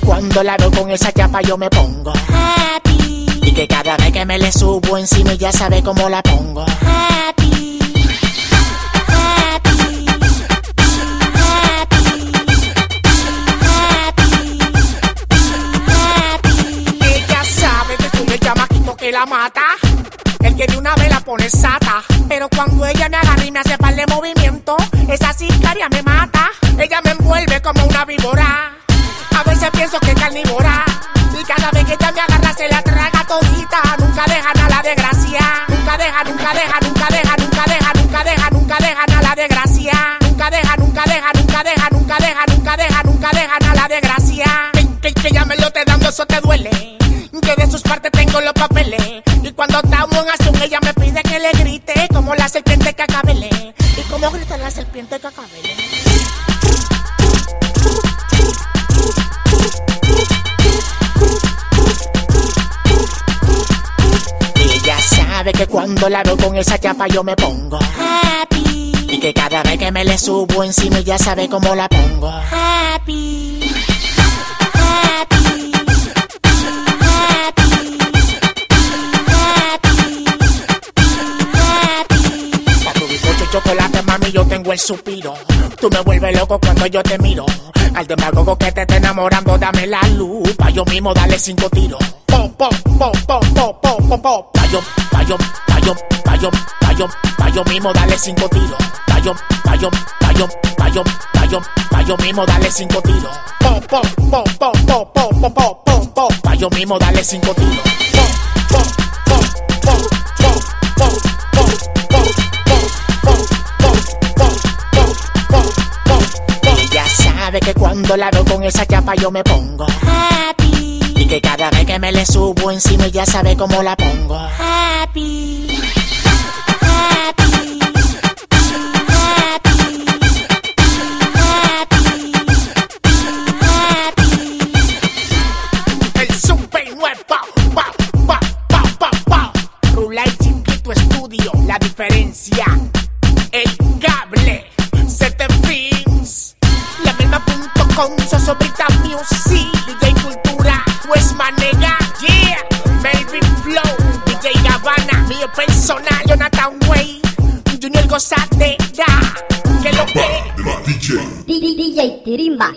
cuando la veo con esa chapa yo me pongo. Happy, Y que cada vez que me le subo encima ya sabe cómo la pongo. Happy. Ella sabe que soy el chamaquito que la mata. El que de una vez la pone sata. Pero cuando ella me agarra y me hace par de movimiento Esa sicaria me mata. Ella me envuelve como una víbora pienso que es carnívora Y cada vez que ella me agarra se la traga todita Nunca deja nada la desgracia Nunca deja, nunca deja, nunca deja, nunca deja, nunca deja, nunca deja nada la desgracia Nunca deja, nunca deja, nunca deja, nunca deja, nunca deja, nunca deja nada la desgracia Que, que, que ya me lo te dando, eso te duele que de sus partes tengo los papeles. Y cuando estamos en acción, ella me pide que le grite como la serpiente cacabele. Y como grita la serpiente cacabele. Ella sabe que cuando la veo con esa chapa yo me pongo happy. Y que cada vez que me le subo encima ya sabe cómo la pongo happy, happy. chocolate, mami, yo tengo el suspiro. Tú me vuelves loco cuando yo te miro. Al demagogo que te está enamorando, dame la luz. Pa' yo mismo darle cinco tiros. Po, po, po, po, po, po, po, po. Pa' yo, pa' yo, pa' yo, pa' yo, pa' yo, pa' yo mismo darle cinco tiros. Pa' yo, pa' yo, pa' yo, pa' yo, pa' yo, pa' yo mismo darle cinco tiros. Po, po, po, po, po, po, po, po, po, po. Pa' yo mismo darle cinco tiros. Po, po, po, po, po, po, po, po. Ella sabe que cuando la veo con esa chapa yo me pongo happy. Que cada vez que me le subo encima ya sabe cómo la pongo. Happy, happy, happy, happy, happy. El Super Nueve, Pow, Pow, Pap, Pau, Pau, Pau. Rule chingito estudio. La diferencia, el cable, sete fins. La misma punto con Sozo Music. West Manega Yeah, Melvin Flow DJ Gavana, mío personal Jonathan Way. Junior Gozadera Que lo que? DJ. DJ Tirimba.